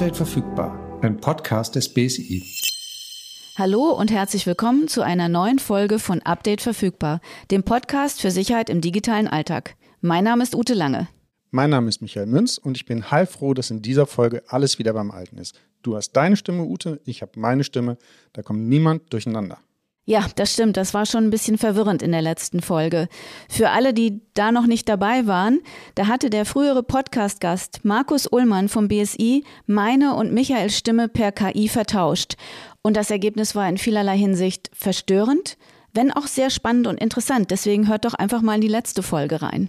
Update verfügbar, ein Podcast des BSI. Hallo und herzlich willkommen zu einer neuen Folge von Update verfügbar, dem Podcast für Sicherheit im digitalen Alltag. Mein Name ist Ute Lange. Mein Name ist Michael Münz und ich bin heilfroh, dass in dieser Folge alles wieder beim Alten ist. Du hast deine Stimme, Ute, ich habe meine Stimme, da kommt niemand durcheinander. Ja, das stimmt. Das war schon ein bisschen verwirrend in der letzten Folge. Für alle, die da noch nicht dabei waren, da hatte der frühere Podcast-Gast Markus Ullmann vom BSI meine und Michaels Stimme per KI vertauscht. Und das Ergebnis war in vielerlei Hinsicht verstörend, wenn auch sehr spannend und interessant. Deswegen hört doch einfach mal in die letzte Folge rein.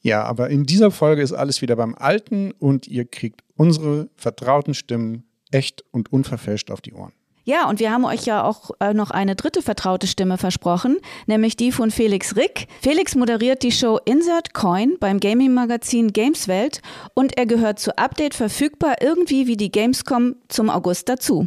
Ja, aber in dieser Folge ist alles wieder beim Alten und ihr kriegt unsere vertrauten Stimmen echt und unverfälscht auf die Ohren. Ja, und wir haben euch ja auch äh, noch eine dritte vertraute Stimme versprochen, nämlich die von Felix Rick. Felix moderiert die Show Insert Coin beim Gaming-Magazin Gameswelt und er gehört zu Update verfügbar irgendwie wie die Gamescom zum August dazu.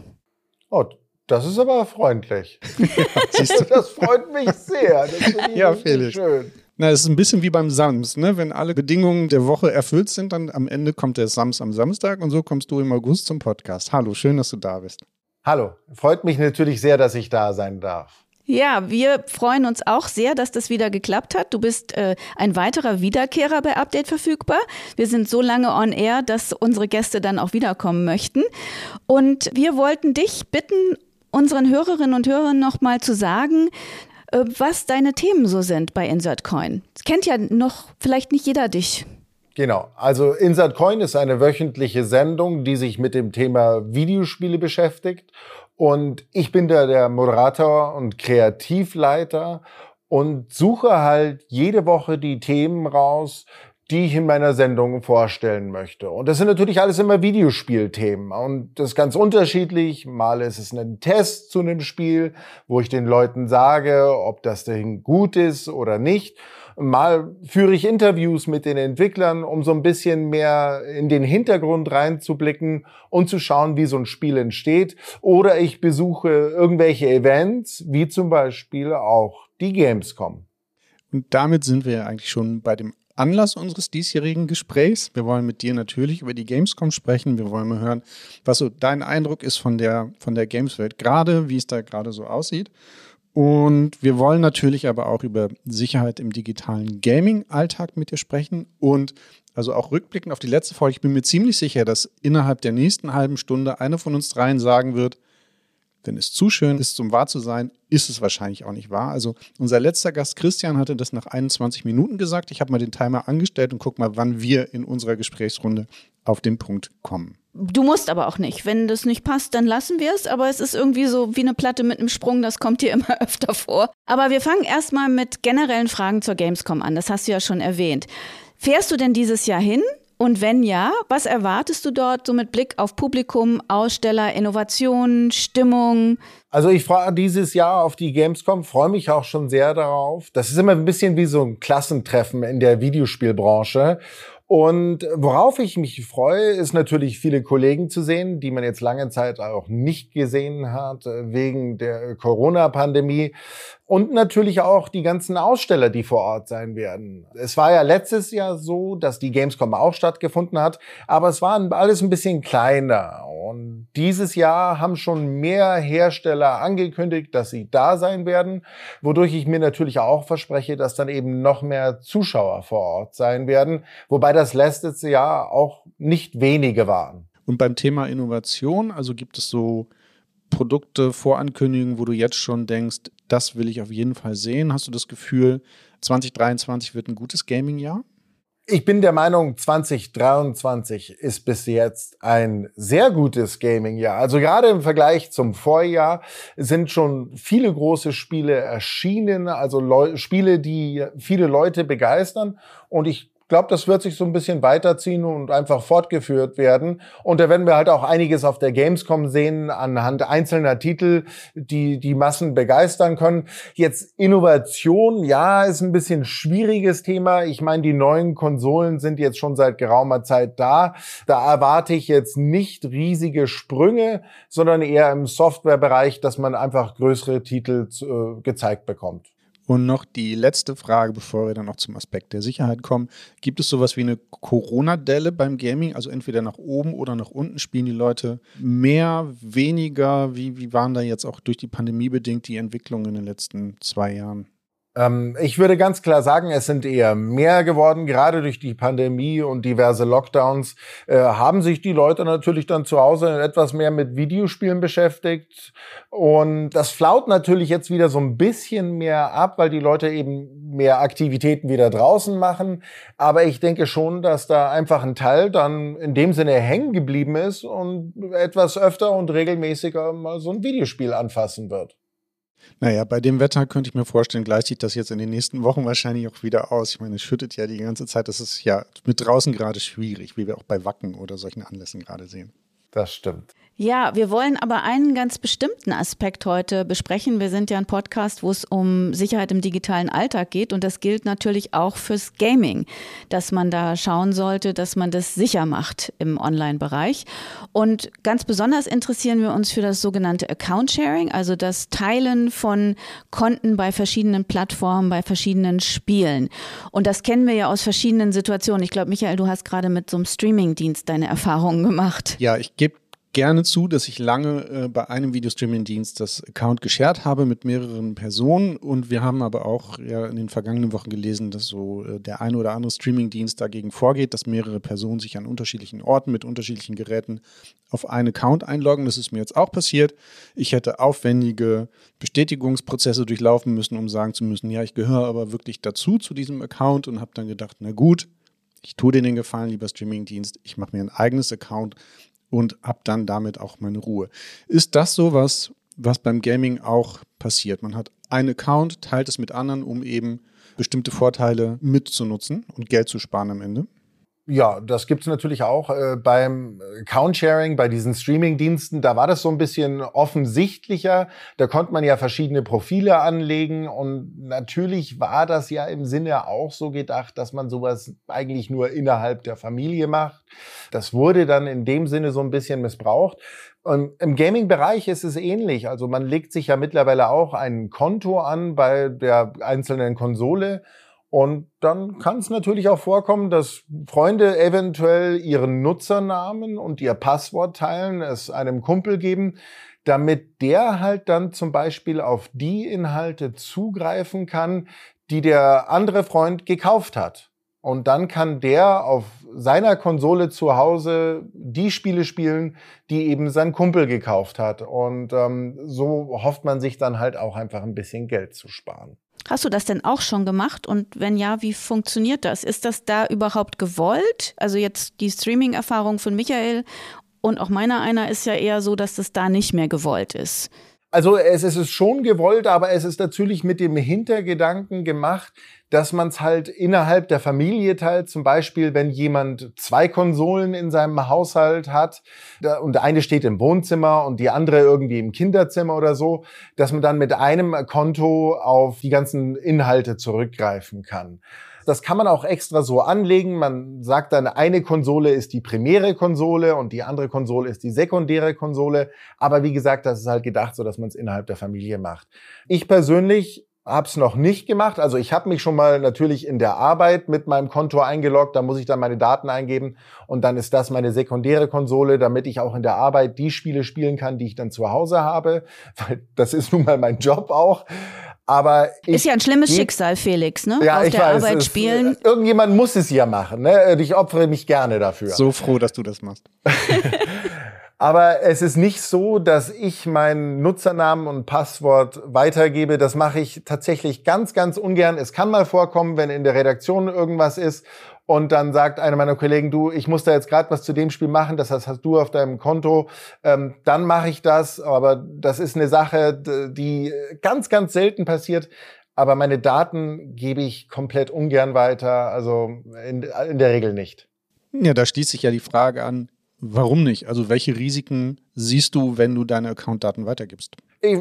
Oh, das ist aber freundlich. Siehst du? Das freut mich sehr. Das ja, Felix. Schön. Na, es ist ein bisschen wie beim Sams, ne? Wenn alle Bedingungen der Woche erfüllt sind, dann am Ende kommt der Sams am Samstag und so kommst du im August zum Podcast. Hallo, schön, dass du da bist. Hallo, freut mich natürlich sehr, dass ich da sein darf. Ja, wir freuen uns auch sehr, dass das wieder geklappt hat. Du bist äh, ein weiterer Wiederkehrer bei Update verfügbar. Wir sind so lange on air, dass unsere Gäste dann auch wiederkommen möchten. Und wir wollten dich bitten, unseren Hörerinnen und Hörern nochmal zu sagen, äh, was deine Themen so sind bei InsertCoin. Es kennt ja noch vielleicht nicht jeder dich. Genau. Also Insert Coin ist eine wöchentliche Sendung, die sich mit dem Thema Videospiele beschäftigt. Und ich bin da der Moderator und Kreativleiter und suche halt jede Woche die Themen raus, die ich in meiner Sendung vorstellen möchte. Und das sind natürlich alles immer Videospielthemen. Und das ist ganz unterschiedlich. Mal ist es ein Test zu einem Spiel, wo ich den Leuten sage, ob das Ding gut ist oder nicht. Mal führe ich Interviews mit den Entwicklern, um so ein bisschen mehr in den Hintergrund reinzublicken und zu schauen, wie so ein Spiel entsteht. Oder ich besuche irgendwelche Events, wie zum Beispiel auch die Gamescom. Und damit sind wir ja eigentlich schon bei dem Anlass unseres diesjährigen Gesprächs. Wir wollen mit dir natürlich über die Gamescom sprechen. Wir wollen mal hören, was so dein Eindruck ist von der, von der Gameswelt gerade, wie es da gerade so aussieht. Und wir wollen natürlich aber auch über Sicherheit im digitalen Gaming-Alltag mit dir sprechen und also auch rückblickend auf die letzte Folge. Ich bin mir ziemlich sicher, dass innerhalb der nächsten halben Stunde einer von uns dreien sagen wird, wenn es zu schön ist, um wahr zu sein, ist es wahrscheinlich auch nicht wahr. Also unser letzter Gast Christian hatte das nach 21 Minuten gesagt. Ich habe mal den Timer angestellt und guck mal, wann wir in unserer Gesprächsrunde auf den Punkt kommen. Du musst aber auch nicht. Wenn das nicht passt, dann lassen wir es. Aber es ist irgendwie so wie eine Platte mit einem Sprung. Das kommt dir immer öfter vor. Aber wir fangen erstmal mit generellen Fragen zur Gamescom an. Das hast du ja schon erwähnt. Fährst du denn dieses Jahr hin? Und wenn ja, was erwartest du dort so mit Blick auf Publikum, Aussteller, Innovation, Stimmung? Also ich freue dieses Jahr auf die Gamescom, freue mich auch schon sehr darauf. Das ist immer ein bisschen wie so ein Klassentreffen in der Videospielbranche. Und worauf ich mich freue, ist natürlich viele Kollegen zu sehen, die man jetzt lange Zeit auch nicht gesehen hat äh, wegen der Corona-Pandemie. Und natürlich auch die ganzen Aussteller, die vor Ort sein werden. Es war ja letztes Jahr so, dass die Gamescom auch stattgefunden hat, aber es war alles ein bisschen kleiner. Und dieses Jahr haben schon mehr Hersteller angekündigt, dass sie da sein werden, wodurch ich mir natürlich auch verspreche, dass dann eben noch mehr Zuschauer vor Ort sein werden, wobei das letzte Jahr auch nicht wenige waren. Und beim Thema Innovation, also gibt es so Produkte, Vorankündigungen, wo du jetzt schon denkst, das will ich auf jeden Fall sehen? Hast du das Gefühl, 2023 wird ein gutes Gaming-Jahr? Ich bin der Meinung, 2023 ist bis jetzt ein sehr gutes Gaming-Jahr. Also gerade im Vergleich zum Vorjahr sind schon viele große Spiele erschienen, also Leu Spiele, die viele Leute begeistern. Und ich glaube, das wird sich so ein bisschen weiterziehen und einfach fortgeführt werden. Und da werden wir halt auch einiges auf der Gamescom sehen anhand einzelner Titel, die die Massen begeistern können. Jetzt Innovation, ja, ist ein bisschen schwieriges Thema. Ich meine, die neuen Konsolen sind jetzt schon seit geraumer Zeit da. Da erwarte ich jetzt nicht riesige Sprünge, sondern eher im Softwarebereich, dass man einfach größere Titel äh, gezeigt bekommt. Und noch die letzte Frage, bevor wir dann noch zum Aspekt der Sicherheit kommen. Gibt es sowas wie eine Corona-Delle beim Gaming? Also entweder nach oben oder nach unten spielen die Leute mehr, weniger? Wie, wie waren da jetzt auch durch die Pandemie bedingt die Entwicklungen in den letzten zwei Jahren? Ähm, ich würde ganz klar sagen, es sind eher mehr geworden. Gerade durch die Pandemie und diverse Lockdowns äh, haben sich die Leute natürlich dann zu Hause etwas mehr mit Videospielen beschäftigt. Und das flaut natürlich jetzt wieder so ein bisschen mehr ab, weil die Leute eben mehr Aktivitäten wieder draußen machen. Aber ich denke schon, dass da einfach ein Teil dann in dem Sinne hängen geblieben ist und etwas öfter und regelmäßiger mal so ein Videospiel anfassen wird. Naja, bei dem Wetter könnte ich mir vorstellen, gleicht sich das jetzt in den nächsten Wochen wahrscheinlich auch wieder aus. Ich meine, es schüttet ja die ganze Zeit. Das ist ja mit draußen gerade schwierig, wie wir auch bei Wacken oder solchen Anlässen gerade sehen. Das stimmt. Ja, wir wollen aber einen ganz bestimmten Aspekt heute besprechen. Wir sind ja ein Podcast, wo es um Sicherheit im digitalen Alltag geht und das gilt natürlich auch fürs Gaming, dass man da schauen sollte, dass man das sicher macht im Online-Bereich. Und ganz besonders interessieren wir uns für das sogenannte Account Sharing, also das Teilen von Konten bei verschiedenen Plattformen, bei verschiedenen Spielen. Und das kennen wir ja aus verschiedenen Situationen. Ich glaube, Michael, du hast gerade mit so einem Streaming-Dienst deine Erfahrungen gemacht. Ja, ich gebe gerne zu, dass ich lange äh, bei einem Videostreaming-Dienst das Account geshared habe mit mehreren Personen und wir haben aber auch ja in den vergangenen Wochen gelesen, dass so äh, der eine oder andere Streaming-Dienst dagegen vorgeht, dass mehrere Personen sich an unterschiedlichen Orten mit unterschiedlichen Geräten auf einen Account einloggen. Das ist mir jetzt auch passiert. Ich hätte aufwendige Bestätigungsprozesse durchlaufen müssen, um sagen zu müssen, ja, ich gehöre aber wirklich dazu zu diesem Account und habe dann gedacht, na gut, ich tue dir den Gefallen, lieber Streaming-Dienst, ich mache mir ein eigenes Account und habe dann damit auch meine Ruhe. Ist das sowas, was beim Gaming auch passiert? Man hat einen Account, teilt es mit anderen, um eben bestimmte Vorteile mitzunutzen und Geld zu sparen am Ende? Ja, das gibt's natürlich auch äh, beim Account-Sharing, bei diesen Streaming-Diensten. Da war das so ein bisschen offensichtlicher. Da konnte man ja verschiedene Profile anlegen und natürlich war das ja im Sinne auch so gedacht, dass man sowas eigentlich nur innerhalb der Familie macht. Das wurde dann in dem Sinne so ein bisschen missbraucht. Und im Gaming-Bereich ist es ähnlich. Also man legt sich ja mittlerweile auch ein Konto an bei der einzelnen Konsole und dann kann es natürlich auch vorkommen, dass Freunde eventuell ihren Nutzernamen und ihr Passwort teilen, es einem Kumpel geben, damit der halt dann zum Beispiel auf die Inhalte zugreifen kann, die der andere Freund gekauft hat. Und dann kann der auf seiner Konsole zu Hause die Spiele spielen, die eben sein Kumpel gekauft hat. Und ähm, so hofft man sich dann halt auch einfach ein bisschen Geld zu sparen. Hast du das denn auch schon gemacht? Und wenn ja, wie funktioniert das? Ist das da überhaupt gewollt? Also jetzt die Streaming-Erfahrung von Michael und auch meiner einer ist ja eher so, dass das da nicht mehr gewollt ist. Also es ist schon gewollt, aber es ist natürlich mit dem Hintergedanken gemacht, dass man es halt innerhalb der Familie teilt. Zum Beispiel, wenn jemand zwei Konsolen in seinem Haushalt hat und eine steht im Wohnzimmer und die andere irgendwie im Kinderzimmer oder so, dass man dann mit einem Konto auf die ganzen Inhalte zurückgreifen kann. Das kann man auch extra so anlegen. Man sagt dann, eine Konsole ist die primäre Konsole und die andere Konsole ist die sekundäre Konsole. Aber wie gesagt, das ist halt gedacht so, dass man es innerhalb der Familie macht. Ich persönlich habe es noch nicht gemacht. Also ich habe mich schon mal natürlich in der Arbeit mit meinem Konto eingeloggt. Da muss ich dann meine Daten eingeben und dann ist das meine sekundäre Konsole, damit ich auch in der Arbeit die Spiele spielen kann, die ich dann zu Hause habe. Weil das ist nun mal mein Job auch. Aber ist ja ein schlimmes Schicksal, Felix, ne? Ja, Auf ich der weiß, Arbeit es, spielen. Irgendjemand muss es ja machen. Ne? Ich opfere mich gerne dafür. So froh, dass du das machst. Aber es ist nicht so, dass ich meinen Nutzernamen und Passwort weitergebe. Das mache ich tatsächlich ganz, ganz ungern. Es kann mal vorkommen, wenn in der Redaktion irgendwas ist und dann sagt einer meiner Kollegen, du, ich muss da jetzt gerade was zu dem Spiel machen, das hast du auf deinem Konto, ähm, dann mache ich das, aber das ist eine Sache, die ganz, ganz selten passiert. Aber meine Daten gebe ich komplett ungern weiter, also in, in der Regel nicht. Ja, da schließt sich ja die Frage an, warum nicht? Also welche Risiken siehst du, wenn du deine Accountdaten weitergibst?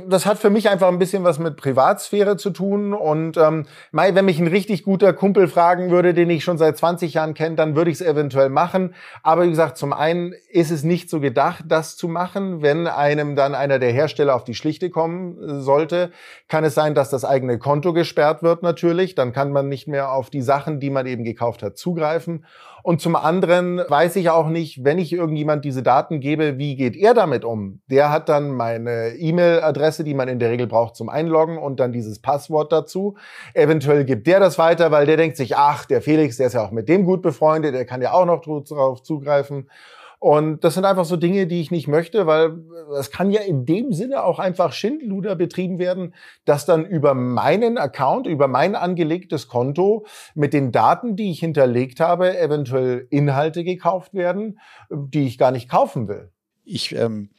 Das hat für mich einfach ein bisschen was mit Privatsphäre zu tun. Und ähm, wenn mich ein richtig guter Kumpel fragen würde, den ich schon seit 20 Jahren kenne, dann würde ich es eventuell machen. Aber wie gesagt, zum einen ist es nicht so gedacht, das zu machen. Wenn einem dann einer der Hersteller auf die Schlichte kommen äh, sollte, kann es sein, dass das eigene Konto gesperrt wird natürlich. Dann kann man nicht mehr auf die Sachen, die man eben gekauft hat, zugreifen. Und zum anderen weiß ich auch nicht, wenn ich irgendjemand diese Daten gebe, wie geht er damit um? Der hat dann meine E-Mail-Adresse, die man in der Regel braucht zum Einloggen und dann dieses Passwort dazu. Eventuell gibt der das weiter, weil der denkt sich, ach, der Felix, der ist ja auch mit dem gut befreundet, der kann ja auch noch darauf zugreifen. Und das sind einfach so Dinge, die ich nicht möchte, weil es kann ja in dem Sinne auch einfach Schindluder betrieben werden, dass dann über meinen Account, über mein angelegtes Konto mit den Daten, die ich hinterlegt habe, eventuell Inhalte gekauft werden, die ich gar nicht kaufen will. Ich ähm,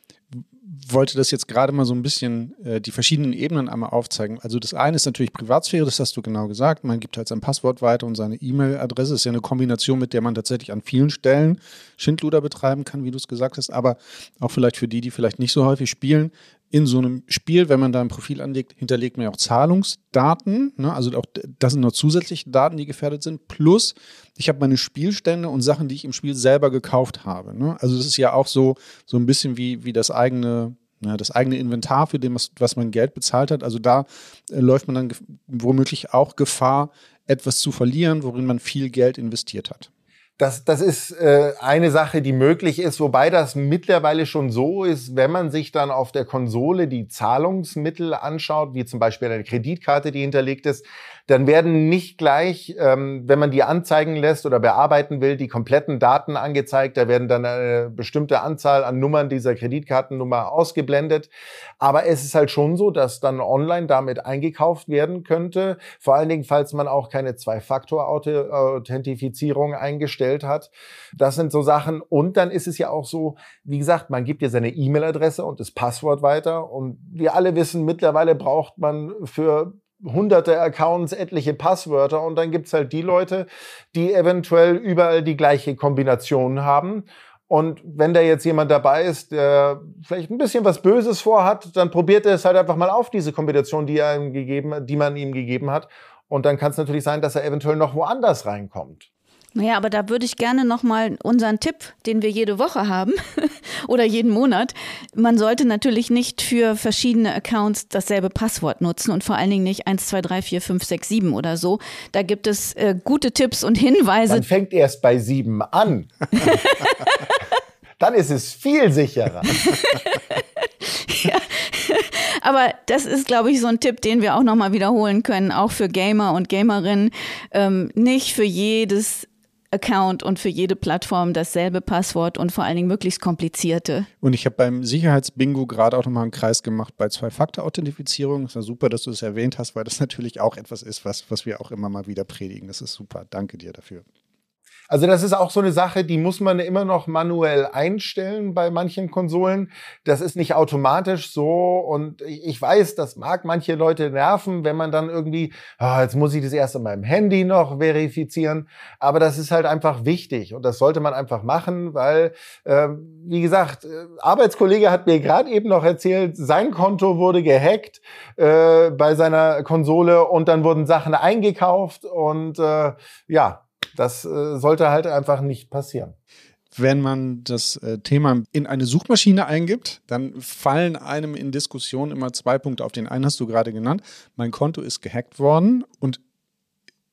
wollte das jetzt gerade mal so ein bisschen äh, die verschiedenen Ebenen einmal aufzeigen. Also das eine ist natürlich Privatsphäre, das hast du genau gesagt. Man gibt halt sein Passwort weiter und seine E-Mail-Adresse. ist ja eine Kombination, mit der man tatsächlich an vielen Stellen Schindluder betreiben kann, wie du es gesagt hast. Aber auch vielleicht für die, die vielleicht nicht so häufig spielen, in so einem Spiel, wenn man da ein Profil anlegt, hinterlegt man ja auch Zahlungsdaten. Ne? Also auch das sind noch zusätzliche Daten, die gefährdet sind. Plus, ich habe meine Spielstände und Sachen, die ich im Spiel selber gekauft habe. Ne? Also es ist ja auch so, so ein bisschen wie, wie das eigene das eigene Inventar, für dem, was, was man Geld bezahlt hat. Also da äh, läuft man dann womöglich auch Gefahr, etwas zu verlieren, worin man viel Geld investiert hat. Das, das ist äh, eine Sache, die möglich ist, wobei das mittlerweile schon so ist, wenn man sich dann auf der Konsole die Zahlungsmittel anschaut, wie zum Beispiel eine Kreditkarte, die hinterlegt ist, dann werden nicht gleich, ähm, wenn man die anzeigen lässt oder bearbeiten will, die kompletten Daten angezeigt. Da werden dann eine bestimmte Anzahl an Nummern dieser Kreditkartennummer ausgeblendet. Aber es ist halt schon so, dass dann online damit eingekauft werden könnte. Vor allen Dingen, falls man auch keine Zwei-Faktor-Authentifizierung eingestellt hat. Das sind so Sachen. Und dann ist es ja auch so, wie gesagt, man gibt ja seine E-Mail-Adresse und das Passwort weiter. Und wir alle wissen, mittlerweile braucht man für hunderte Accounts, etliche Passwörter und dann gibt's halt die Leute, die eventuell überall die gleiche Kombination haben. Und wenn da jetzt jemand dabei ist, der vielleicht ein bisschen was Böses vorhat, dann probiert er es halt einfach mal auf, diese Kombination, die, er ihm gegeben, die man ihm gegeben hat. Und dann kann es natürlich sein, dass er eventuell noch woanders reinkommt. Naja, aber da würde ich gerne nochmal unseren Tipp, den wir jede Woche haben oder jeden Monat. Man sollte natürlich nicht für verschiedene Accounts dasselbe Passwort nutzen und vor allen Dingen nicht 1, 2, 3, 4, 5, 6, 7 oder so. Da gibt es äh, gute Tipps und Hinweise. Man fängt erst bei 7 an. Dann ist es viel sicherer. ja. Aber das ist, glaube ich, so ein Tipp, den wir auch nochmal wiederholen können, auch für Gamer und Gamerinnen. Ähm, nicht für jedes Account und für jede Plattform dasselbe Passwort und vor allen Dingen möglichst komplizierte. Und ich habe beim Sicherheitsbingo gerade auch nochmal einen Kreis gemacht bei Zwei-Faktor-Authentifizierung. Es war super, dass du es erwähnt hast, weil das natürlich auch etwas ist, was, was wir auch immer mal wieder predigen. Das ist super. Danke dir dafür. Also das ist auch so eine Sache, die muss man immer noch manuell einstellen bei manchen Konsolen. Das ist nicht automatisch so und ich weiß, das mag manche Leute nerven, wenn man dann irgendwie, oh, jetzt muss ich das erst an meinem Handy noch verifizieren. Aber das ist halt einfach wichtig und das sollte man einfach machen, weil, äh, wie gesagt, äh, Arbeitskollege hat mir gerade eben noch erzählt, sein Konto wurde gehackt äh, bei seiner Konsole und dann wurden Sachen eingekauft und äh, ja, das äh, sollte halt einfach nicht passieren. Wenn man das äh, Thema in eine Suchmaschine eingibt, dann fallen einem in Diskussionen immer zwei Punkte auf. Den einen hast du gerade genannt. Mein Konto ist gehackt worden und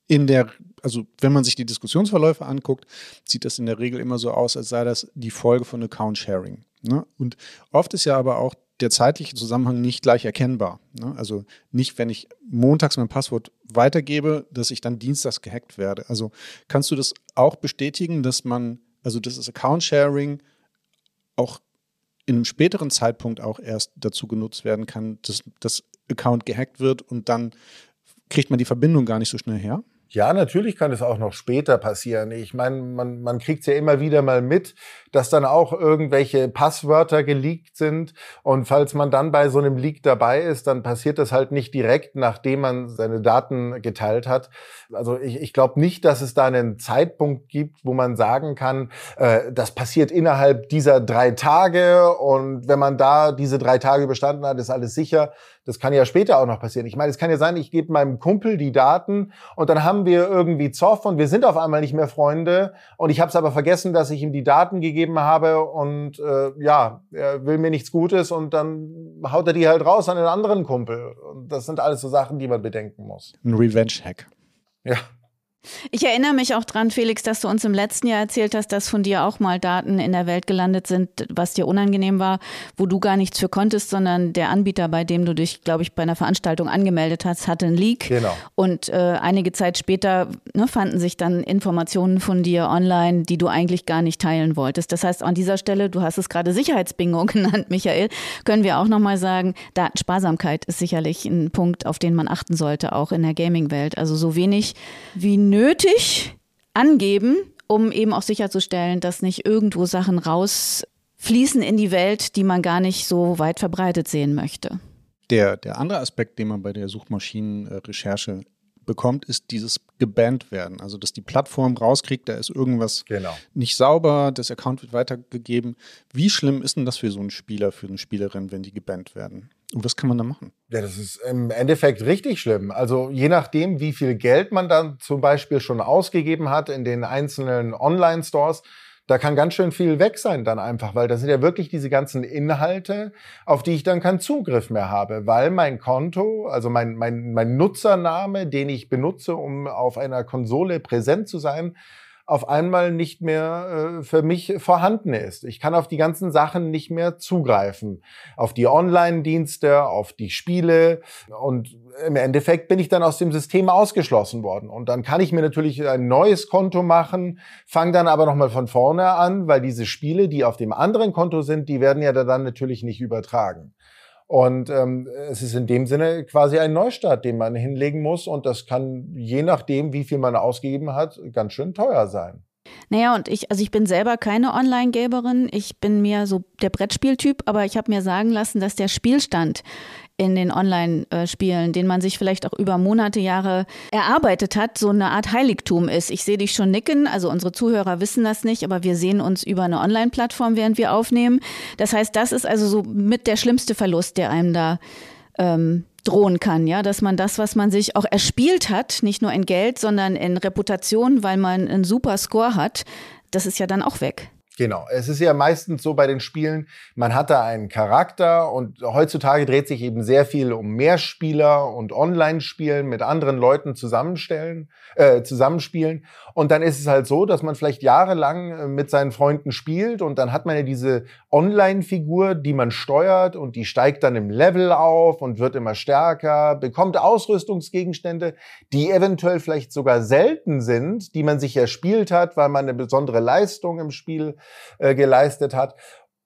in der, also wenn man sich die Diskussionsverläufe anguckt, sieht das in der Regel immer so aus, als sei das die Folge von Account Sharing. Ne? Und oft ist ja aber auch der zeitliche Zusammenhang nicht gleich erkennbar. Ne? Also nicht, wenn ich montags mein Passwort weitergebe, dass ich dann dienstags gehackt werde. Also kannst du das auch bestätigen, dass man, also dass das Account-Sharing auch in einem späteren Zeitpunkt auch erst dazu genutzt werden kann, dass das Account gehackt wird und dann kriegt man die Verbindung gar nicht so schnell her? Ja, natürlich kann es auch noch später passieren. Ich meine, man, man kriegt ja immer wieder mal mit, dass dann auch irgendwelche Passwörter geleakt sind. Und falls man dann bei so einem Leak dabei ist, dann passiert das halt nicht direkt, nachdem man seine Daten geteilt hat. Also ich, ich glaube nicht, dass es da einen Zeitpunkt gibt, wo man sagen kann, äh, das passiert innerhalb dieser drei Tage. Und wenn man da diese drei Tage überstanden hat, ist alles sicher. Das kann ja später auch noch passieren. Ich meine, es kann ja sein, ich gebe meinem Kumpel die Daten und dann haben wir irgendwie Zoff und wir sind auf einmal nicht mehr Freunde und ich habe es aber vergessen, dass ich ihm die Daten gegeben habe und äh, ja, er will mir nichts Gutes und dann haut er die halt raus an den anderen Kumpel. Und das sind alles so Sachen, die man bedenken muss. Ein Revenge-Hack. Ja. Ich erinnere mich auch dran, Felix, dass du uns im letzten Jahr erzählt hast, dass von dir auch mal Daten in der Welt gelandet sind, was dir unangenehm war, wo du gar nichts für konntest, sondern der Anbieter, bei dem du dich, glaube ich, bei einer Veranstaltung angemeldet hast, hatte einen Leak. Genau. Und äh, einige Zeit später ne, fanden sich dann Informationen von dir online, die du eigentlich gar nicht teilen wolltest. Das heißt, an dieser Stelle, du hast es gerade Sicherheitsbingo genannt, Michael, können wir auch nochmal sagen, Datensparsamkeit ist sicherlich ein Punkt, auf den man achten sollte, auch in der Gaming-Welt. Also so wenig wie nötig nötig angeben, um eben auch sicherzustellen, dass nicht irgendwo Sachen rausfließen in die Welt, die man gar nicht so weit verbreitet sehen möchte. Der, der andere Aspekt, den man bei der Suchmaschinenrecherche bekommt, ist dieses gebannt werden. Also, dass die Plattform rauskriegt, da ist irgendwas genau. nicht sauber, das Account wird weitergegeben. Wie schlimm ist denn das für so einen Spieler, für eine Spielerin, wenn die gebannt werden? Und was kann man da machen? Ja, das ist im Endeffekt richtig schlimm. Also je nachdem, wie viel Geld man dann zum Beispiel schon ausgegeben hat in den einzelnen Online-Stores, da kann ganz schön viel weg sein dann einfach, weil das sind ja wirklich diese ganzen Inhalte, auf die ich dann keinen Zugriff mehr habe, weil mein Konto, also mein, mein, mein Nutzername, den ich benutze, um auf einer Konsole präsent zu sein, auf einmal nicht mehr äh, für mich vorhanden ist. Ich kann auf die ganzen Sachen nicht mehr zugreifen. Auf die Online-Dienste, auf die Spiele. Und im Endeffekt bin ich dann aus dem System ausgeschlossen worden. Und dann kann ich mir natürlich ein neues Konto machen, fange dann aber nochmal von vorne an, weil diese Spiele, die auf dem anderen Konto sind, die werden ja dann natürlich nicht übertragen. Und ähm, es ist in dem Sinne quasi ein Neustart, den man hinlegen muss. Und das kann je nachdem, wie viel man ausgegeben hat, ganz schön teuer sein. Naja, und ich, also ich bin selber keine Online-Gamerin. Ich bin mehr so der Brettspieltyp, aber ich habe mir sagen lassen, dass der Spielstand in den Online-Spielen, den man sich vielleicht auch über Monate, Jahre erarbeitet hat, so eine Art Heiligtum ist. Ich sehe dich schon nicken, also unsere Zuhörer wissen das nicht, aber wir sehen uns über eine Online-Plattform, während wir aufnehmen. Das heißt, das ist also so mit der schlimmste Verlust, der einem da ähm, drohen kann, ja, dass man das, was man sich auch erspielt hat, nicht nur in Geld, sondern in Reputation, weil man einen super Score hat, das ist ja dann auch weg. Genau. Es ist ja meistens so bei den Spielen, man hat da einen Charakter und heutzutage dreht sich eben sehr viel um Mehrspieler und Online-Spielen mit anderen Leuten zusammenstellen, äh, zusammenspielen. Und dann ist es halt so, dass man vielleicht jahrelang äh, mit seinen Freunden spielt und dann hat man ja diese Online-Figur, die man steuert und die steigt dann im Level auf und wird immer stärker, bekommt Ausrüstungsgegenstände, die eventuell vielleicht sogar selten sind, die man sich erspielt hat, weil man eine besondere Leistung im Spiel äh, geleistet hat.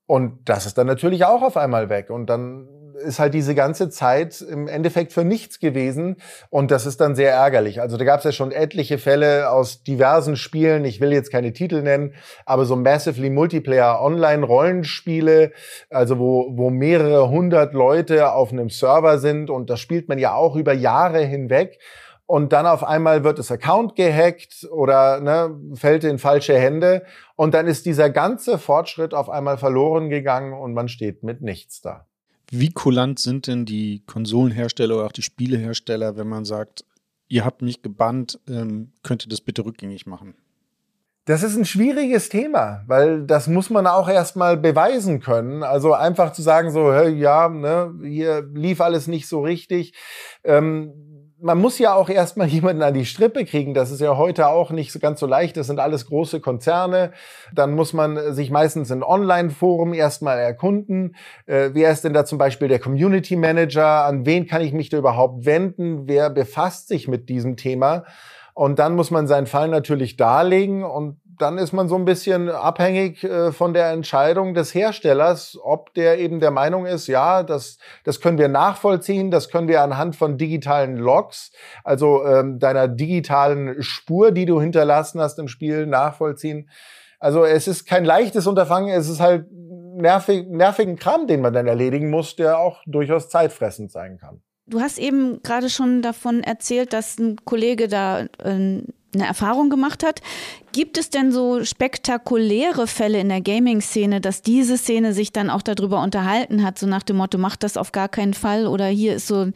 Und das ist dann natürlich auch auf einmal weg. Und dann ist halt diese ganze Zeit im Endeffekt für nichts gewesen. Und das ist dann sehr ärgerlich. Also da gab es ja schon etliche Fälle aus diversen Spielen. Ich will jetzt keine Titel nennen, aber so Massively Multiplayer Online-Rollenspiele, also wo, wo mehrere hundert Leute auf einem Server sind. Und das spielt man ja auch über Jahre hinweg und dann auf einmal wird das Account gehackt oder ne, fällt in falsche Hände und dann ist dieser ganze Fortschritt auf einmal verloren gegangen und man steht mit nichts da. Wie kulant sind denn die Konsolenhersteller oder auch die Spielehersteller, wenn man sagt, ihr habt mich gebannt, ähm, könnt ihr das bitte rückgängig machen? Das ist ein schwieriges Thema, weil das muss man auch erstmal beweisen können. Also einfach zu sagen, so, ja, ne, hier lief alles nicht so richtig. Ähm, man muss ja auch erstmal jemanden an die Strippe kriegen. Das ist ja heute auch nicht ganz so leicht. Das sind alles große Konzerne. Dann muss man sich meistens in Online-Forum erstmal erkunden. Äh, wer ist denn da zum Beispiel der Community Manager? An wen kann ich mich da überhaupt wenden? Wer befasst sich mit diesem Thema? Und dann muss man seinen Fall natürlich darlegen und dann ist man so ein bisschen abhängig äh, von der Entscheidung des Herstellers, ob der eben der Meinung ist, ja, das, das können wir nachvollziehen, das können wir anhand von digitalen Logs, also ähm, deiner digitalen Spur, die du hinterlassen hast im Spiel, nachvollziehen. Also es ist kein leichtes Unterfangen, es ist halt nervig, nervigen Kram, den man dann erledigen muss, der auch durchaus zeitfressend sein kann. Du hast eben gerade schon davon erzählt, dass ein Kollege da äh, eine Erfahrung gemacht hat. Gibt es denn so spektakuläre Fälle in der Gaming-Szene, dass diese Szene sich dann auch darüber unterhalten hat, so nach dem Motto, macht das auf gar keinen Fall oder hier ist so,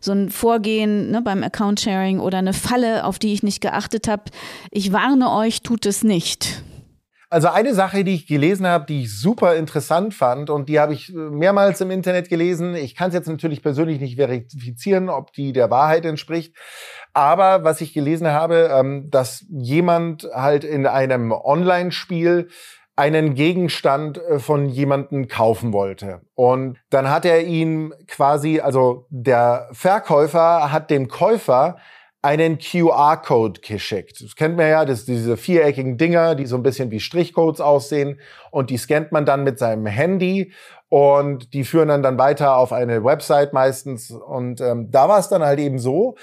so ein Vorgehen ne, beim Account-Sharing oder eine Falle, auf die ich nicht geachtet habe. Ich warne euch, tut es nicht. Also eine Sache, die ich gelesen habe, die ich super interessant fand und die habe ich äh, mehrmals im Internet gelesen. Ich kann es jetzt natürlich persönlich nicht verifizieren, ob die der Wahrheit entspricht. Aber was ich gelesen habe, ähm, dass jemand halt in einem Online-Spiel einen Gegenstand äh, von jemanden kaufen wollte. Und dann hat er ihn quasi, also der Verkäufer hat dem Käufer einen QR-Code geschickt. Das kennt man ja, das diese viereckigen Dinger, die so ein bisschen wie Strichcodes aussehen. Und die scannt man dann mit seinem Handy. Und die führen dann dann weiter auf eine Website meistens. Und ähm, da war es dann halt eben so,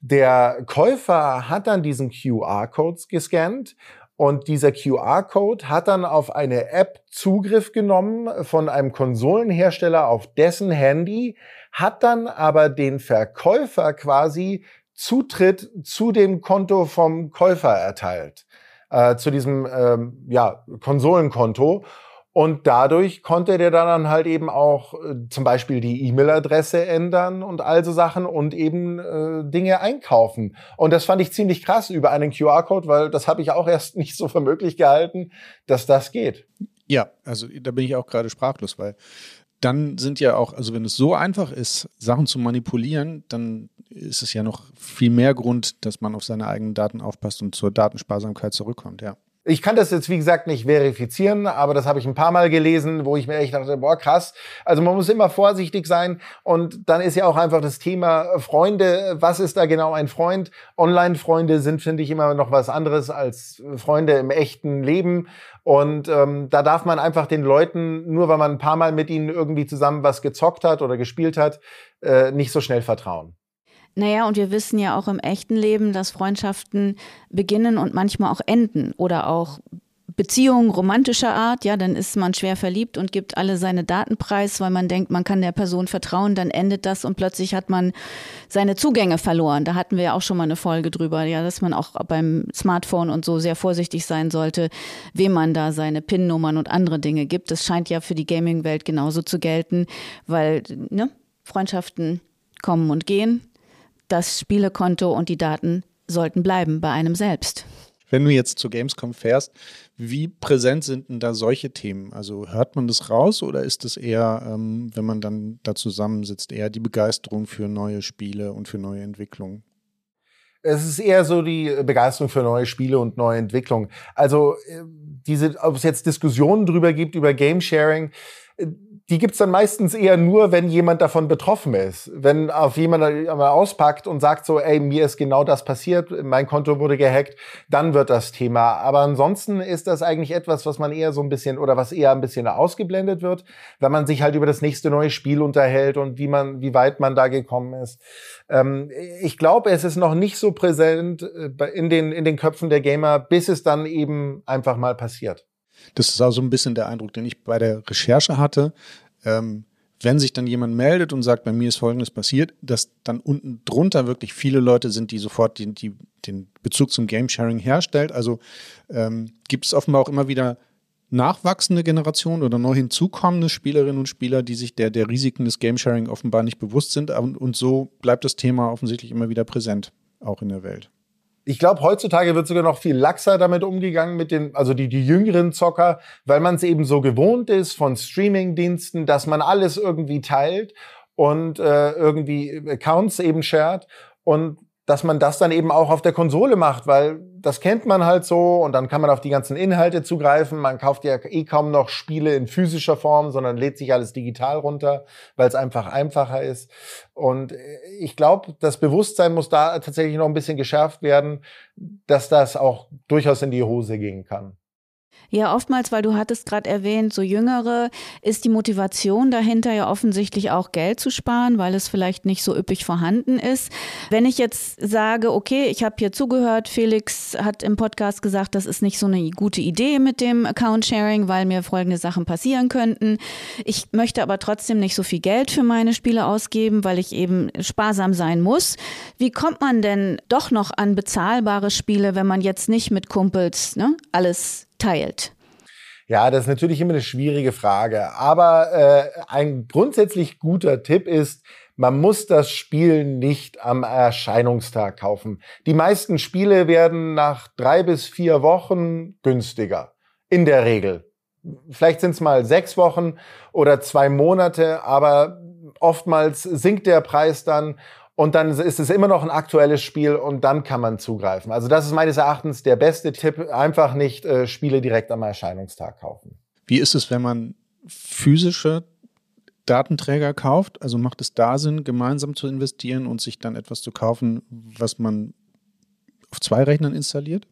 der Käufer hat dann diesen QR-Code gescannt. Und dieser QR-Code hat dann auf eine App Zugriff genommen von einem Konsolenhersteller auf dessen Handy, hat dann aber den Verkäufer quasi Zutritt zu dem Konto vom Käufer erteilt, äh, zu diesem ähm, ja, Konsolenkonto. Und dadurch konnte der dann halt eben auch äh, zum Beispiel die E-Mail-Adresse ändern und all so Sachen und eben äh, Dinge einkaufen. Und das fand ich ziemlich krass über einen QR-Code, weil das habe ich auch erst nicht so für möglich gehalten, dass das geht. Ja, also da bin ich auch gerade sprachlos, weil dann sind ja auch, also wenn es so einfach ist, Sachen zu manipulieren, dann ist es ja noch viel mehr Grund, dass man auf seine eigenen Daten aufpasst und zur Datensparsamkeit zurückkommt, ja. Ich kann das jetzt, wie gesagt, nicht verifizieren, aber das habe ich ein paar Mal gelesen, wo ich mir echt dachte, boah, krass. Also man muss immer vorsichtig sein. Und dann ist ja auch einfach das Thema Freunde. Was ist da genau ein Freund? Online-Freunde sind, finde ich, immer noch was anderes als Freunde im echten Leben. Und ähm, da darf man einfach den Leuten, nur weil man ein paar Mal mit ihnen irgendwie zusammen was gezockt hat oder gespielt hat, äh, nicht so schnell vertrauen. Naja, und wir wissen ja auch im echten Leben, dass Freundschaften beginnen und manchmal auch enden oder auch Beziehungen romantischer Art, ja, dann ist man schwer verliebt und gibt alle seine Daten preis, weil man denkt, man kann der Person vertrauen, dann endet das und plötzlich hat man seine Zugänge verloren. Da hatten wir ja auch schon mal eine Folge drüber, ja, dass man auch beim Smartphone und so sehr vorsichtig sein sollte, wem man da seine PIN-Nummern und andere Dinge gibt. Das scheint ja für die Gaming-Welt genauso zu gelten, weil ne, Freundschaften kommen und gehen das Spielekonto und die Daten sollten bleiben bei einem selbst. Wenn du jetzt zu Gamescom fährst, wie präsent sind denn da solche Themen? Also hört man das raus oder ist es eher, ähm, wenn man dann da zusammensitzt, eher die Begeisterung für neue Spiele und für neue Entwicklungen? Es ist eher so die Begeisterung für neue Spiele und neue Entwicklungen. Also äh, diese, ob es jetzt Diskussionen drüber gibt über Game Sharing, äh, die gibt's dann meistens eher nur, wenn jemand davon betroffen ist. Wenn auf jemand auspackt und sagt so, ey, mir ist genau das passiert, mein Konto wurde gehackt, dann wird das Thema. Aber ansonsten ist das eigentlich etwas, was man eher so ein bisschen oder was eher ein bisschen ausgeblendet wird, wenn man sich halt über das nächste neue Spiel unterhält und wie man, wie weit man da gekommen ist. Ähm, ich glaube, es ist noch nicht so präsent äh, in den, in den Köpfen der Gamer, bis es dann eben einfach mal passiert. Das ist auch so ein bisschen der Eindruck, den ich bei der Recherche hatte. Ähm, wenn sich dann jemand meldet und sagt, bei mir ist Folgendes passiert, dass dann unten drunter wirklich viele Leute sind, die sofort die, die, den Bezug zum Game Sharing herstellt. Also ähm, gibt es offenbar auch immer wieder nachwachsende Generationen oder neu hinzukommende Spielerinnen und Spieler, die sich der, der Risiken des Game Sharing offenbar nicht bewusst sind. Und, und so bleibt das Thema offensichtlich immer wieder präsent, auch in der Welt. Ich glaube, heutzutage wird sogar noch viel laxer damit umgegangen mit den, also die, die jüngeren Zocker, weil man es eben so gewohnt ist von Streaming-Diensten, dass man alles irgendwie teilt und äh, irgendwie Accounts eben shared. Und dass man das dann eben auch auf der Konsole macht, weil das kennt man halt so und dann kann man auf die ganzen Inhalte zugreifen. Man kauft ja eh kaum noch Spiele in physischer Form, sondern lädt sich alles digital runter, weil es einfach einfacher ist. Und ich glaube, das Bewusstsein muss da tatsächlich noch ein bisschen geschärft werden, dass das auch durchaus in die Hose gehen kann. Ja, oftmals, weil du hattest gerade erwähnt, so Jüngere, ist die Motivation dahinter ja offensichtlich auch Geld zu sparen, weil es vielleicht nicht so üppig vorhanden ist. Wenn ich jetzt sage, okay, ich habe hier zugehört, Felix hat im Podcast gesagt, das ist nicht so eine gute Idee mit dem Account-Sharing, weil mir folgende Sachen passieren könnten. Ich möchte aber trotzdem nicht so viel Geld für meine Spiele ausgeben, weil ich eben sparsam sein muss. Wie kommt man denn doch noch an bezahlbare Spiele, wenn man jetzt nicht mit Kumpels ne, alles teilt? Ja, das ist natürlich immer eine schwierige Frage. Aber äh, ein grundsätzlich guter Tipp ist, man muss das Spiel nicht am Erscheinungstag kaufen. Die meisten Spiele werden nach drei bis vier Wochen günstiger. In der Regel. Vielleicht sind es mal sechs Wochen oder zwei Monate, aber oftmals sinkt der Preis dann und dann ist es immer noch ein aktuelles Spiel und dann kann man zugreifen. Also das ist meines Erachtens der beste Tipp. Einfach nicht äh, Spiele direkt am Erscheinungstag kaufen. Wie ist es, wenn man physische Datenträger kauft? Also macht es da Sinn, gemeinsam zu investieren und sich dann etwas zu kaufen, was man auf zwei Rechnern installiert?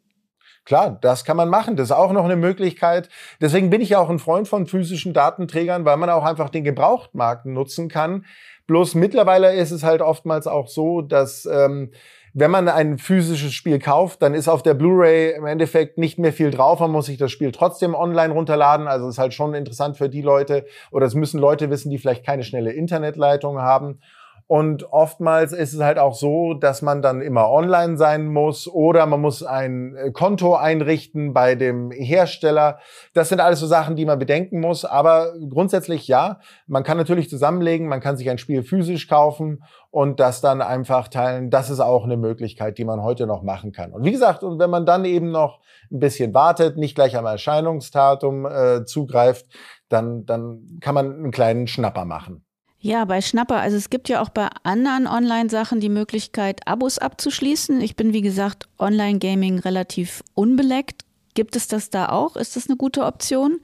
Klar, das kann man machen. Das ist auch noch eine Möglichkeit. Deswegen bin ich ja auch ein Freund von physischen Datenträgern, weil man auch einfach den Gebrauchtmarkt nutzen kann. Bloß mittlerweile ist es halt oftmals auch so, dass ähm, wenn man ein physisches Spiel kauft, dann ist auf der Blu-ray im Endeffekt nicht mehr viel drauf. Man muss sich das Spiel trotzdem online runterladen. Also ist halt schon interessant für die Leute oder es müssen Leute wissen, die vielleicht keine schnelle Internetleitung haben. Und oftmals ist es halt auch so, dass man dann immer online sein muss oder man muss ein äh, Konto einrichten bei dem Hersteller. Das sind alles so Sachen, die man bedenken muss. Aber grundsätzlich ja, man kann natürlich zusammenlegen, man kann sich ein Spiel physisch kaufen und das dann einfach teilen. Das ist auch eine Möglichkeit, die man heute noch machen kann. Und wie gesagt, und wenn man dann eben noch ein bisschen wartet, nicht gleich am Erscheinungsdatum äh, zugreift, dann, dann kann man einen kleinen Schnapper machen. Ja, bei Schnapper. Also es gibt ja auch bei anderen Online-Sachen die Möglichkeit, Abos abzuschließen. Ich bin, wie gesagt, Online-Gaming relativ unbeleckt. Gibt es das da auch? Ist das eine gute Option?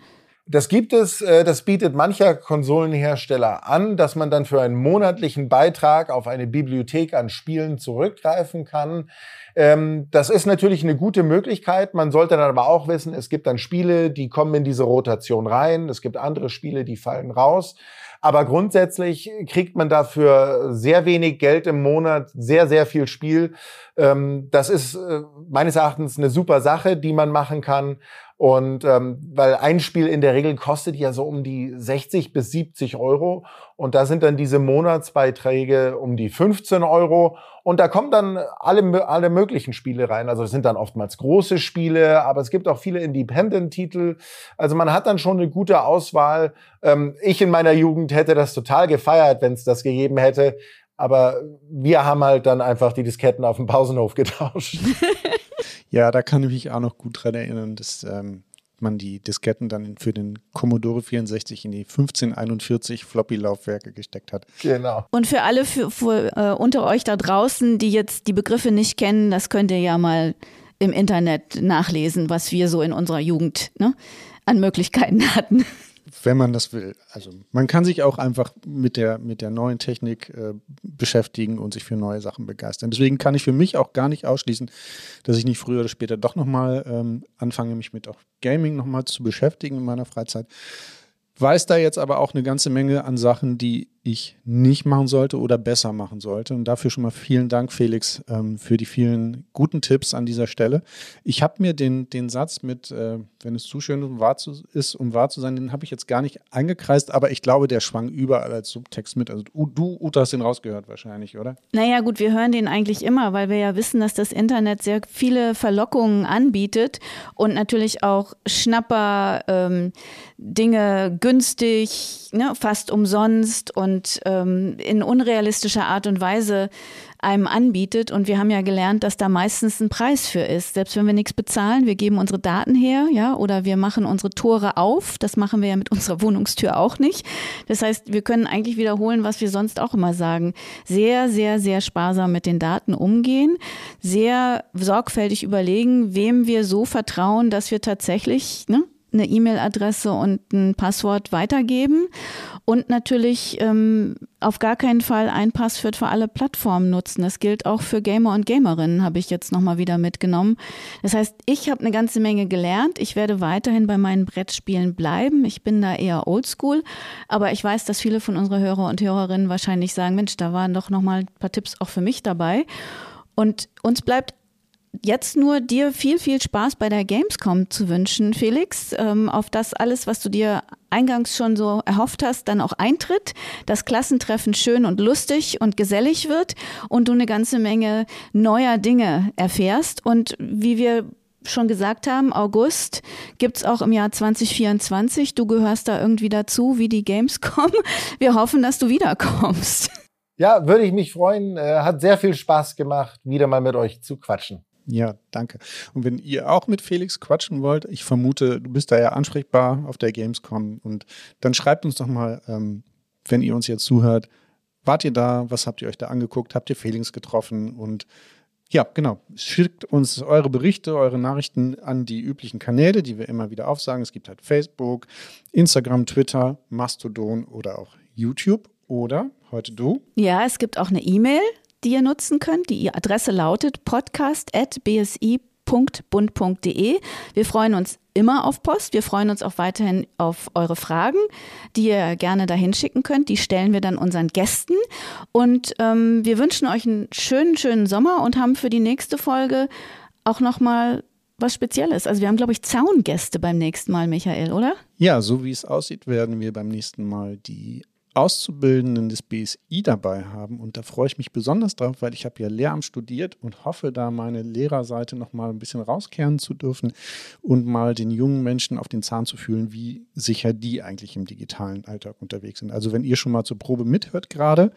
Das gibt es, äh, das bietet mancher Konsolenhersteller an, dass man dann für einen monatlichen Beitrag auf eine Bibliothek an Spielen zurückgreifen kann. Ähm, das ist natürlich eine gute Möglichkeit. Man sollte dann aber auch wissen, es gibt dann Spiele, die kommen in diese Rotation rein. Es gibt andere Spiele, die fallen raus. Aber grundsätzlich kriegt man dafür sehr wenig Geld im Monat, sehr, sehr viel Spiel. Ähm, das ist äh, meines Erachtens eine super Sache, die man machen kann. Und ähm, weil ein Spiel in der Regel kostet ja so um die 60 bis 70 Euro. Und da sind dann diese Monatsbeiträge um die 15 Euro. Und da kommen dann alle, alle möglichen Spiele rein. Also es sind dann oftmals große Spiele, aber es gibt auch viele Independent-Titel. Also man hat dann schon eine gute Auswahl. Ähm, ich in meiner Jugend hätte das total gefeiert, wenn es das gegeben hätte. Aber wir haben halt dann einfach die Disketten auf dem Pausenhof getauscht. Ja, da kann ich mich auch noch gut dran erinnern, dass ähm, man die Disketten dann für den Commodore 64 in die 1541 Floppy-Laufwerke gesteckt hat. Genau. Und für alle für, für, äh, unter euch da draußen, die jetzt die Begriffe nicht kennen, das könnt ihr ja mal im Internet nachlesen, was wir so in unserer Jugend ne, an Möglichkeiten hatten wenn man das will. Also man kann sich auch einfach mit der, mit der neuen Technik äh, beschäftigen und sich für neue Sachen begeistern. Deswegen kann ich für mich auch gar nicht ausschließen, dass ich nicht früher oder später doch nochmal ähm, anfange, mich mit auch Gaming nochmal zu beschäftigen in meiner Freizeit. Weiß da jetzt aber auch eine ganze Menge an Sachen, die ich nicht machen sollte oder besser machen sollte. Und dafür schon mal vielen Dank, Felix, ähm, für die vielen guten Tipps an dieser Stelle. Ich habe mir den, den Satz mit, äh, wenn es zu schön um wahr zu, ist, um wahr zu sein, den habe ich jetzt gar nicht eingekreist, aber ich glaube, der schwang überall als Subtext mit. Also du, du Uta, hast den rausgehört wahrscheinlich, oder? Naja, gut, wir hören den eigentlich immer, weil wir ja wissen, dass das Internet sehr viele Verlockungen anbietet und natürlich auch Schnapper, ähm, Dinge günstig, ne, fast umsonst und und ähm, in unrealistischer Art und Weise einem anbietet. Und wir haben ja gelernt, dass da meistens ein Preis für ist. Selbst wenn wir nichts bezahlen, wir geben unsere Daten her, ja, oder wir machen unsere Tore auf. Das machen wir ja mit unserer Wohnungstür auch nicht. Das heißt, wir können eigentlich wiederholen, was wir sonst auch immer sagen. Sehr, sehr, sehr sparsam mit den Daten umgehen. Sehr sorgfältig überlegen, wem wir so vertrauen, dass wir tatsächlich, ne, eine E-Mail-Adresse und ein Passwort weitergeben und natürlich ähm, auf gar keinen Fall ein Passwort für alle Plattformen nutzen. Das gilt auch für Gamer und Gamerinnen, habe ich jetzt nochmal wieder mitgenommen. Das heißt, ich habe eine ganze Menge gelernt. Ich werde weiterhin bei meinen Brettspielen bleiben. Ich bin da eher oldschool, aber ich weiß, dass viele von unserer Hörer und Hörerinnen wahrscheinlich sagen, Mensch, da waren doch nochmal ein paar Tipps auch für mich dabei. Und uns bleibt jetzt nur dir viel, viel Spaß bei der Gamescom zu wünschen, Felix, ähm, auf das alles, was du dir eingangs schon so erhofft hast, dann auch eintritt, das Klassentreffen schön und lustig und gesellig wird und du eine ganze Menge neuer Dinge erfährst. Und wie wir schon gesagt haben, August gibt es auch im Jahr 2024. Du gehörst da irgendwie dazu, wie die Gamescom. Wir hoffen, dass du wiederkommst. Ja, würde ich mich freuen. Äh, hat sehr viel Spaß gemacht, wieder mal mit euch zu quatschen. Ja, danke. Und wenn ihr auch mit Felix quatschen wollt, ich vermute, du bist da ja ansprechbar auf der Gamescom und dann schreibt uns doch mal, ähm, wenn ihr uns jetzt zuhört, wart ihr da? Was habt ihr euch da angeguckt? Habt ihr Felix getroffen? Und ja, genau. Schickt uns eure Berichte, eure Nachrichten an die üblichen Kanäle, die wir immer wieder aufsagen. Es gibt halt Facebook, Instagram, Twitter, Mastodon oder auch YouTube. Oder heute du? Ja, es gibt auch eine E-Mail die ihr nutzen könnt. Die Adresse lautet podcast.bsi.bund.de. Wir freuen uns immer auf Post. Wir freuen uns auch weiterhin auf eure Fragen, die ihr gerne dahin schicken könnt. Die stellen wir dann unseren Gästen. Und ähm, wir wünschen euch einen schönen, schönen Sommer und haben für die nächste Folge auch nochmal was Spezielles. Also wir haben, glaube ich, Zaungäste beim nächsten Mal, Michael, oder? Ja, so wie es aussieht, werden wir beim nächsten Mal die Auszubildenden des BSI dabei haben. Und da freue ich mich besonders drauf, weil ich habe ja Lehramt studiert und hoffe, da meine Lehrerseite noch mal ein bisschen rauskehren zu dürfen und mal den jungen Menschen auf den Zahn zu fühlen, wie sicher die eigentlich im digitalen Alltag unterwegs sind. Also wenn ihr schon mal zur Probe mithört gerade,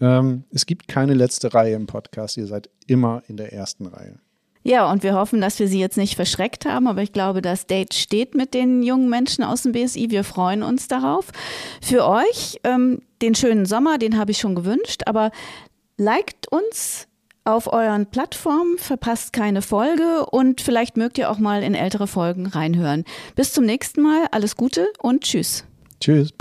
ähm, es gibt keine letzte Reihe im Podcast. Ihr seid immer in der ersten Reihe. Ja, und wir hoffen, dass wir Sie jetzt nicht verschreckt haben, aber ich glaube, das Date steht mit den jungen Menschen aus dem BSI. Wir freuen uns darauf. Für euch ähm, den schönen Sommer, den habe ich schon gewünscht, aber liked uns auf euren Plattformen, verpasst keine Folge und vielleicht mögt ihr auch mal in ältere Folgen reinhören. Bis zum nächsten Mal, alles Gute und tschüss. Tschüss.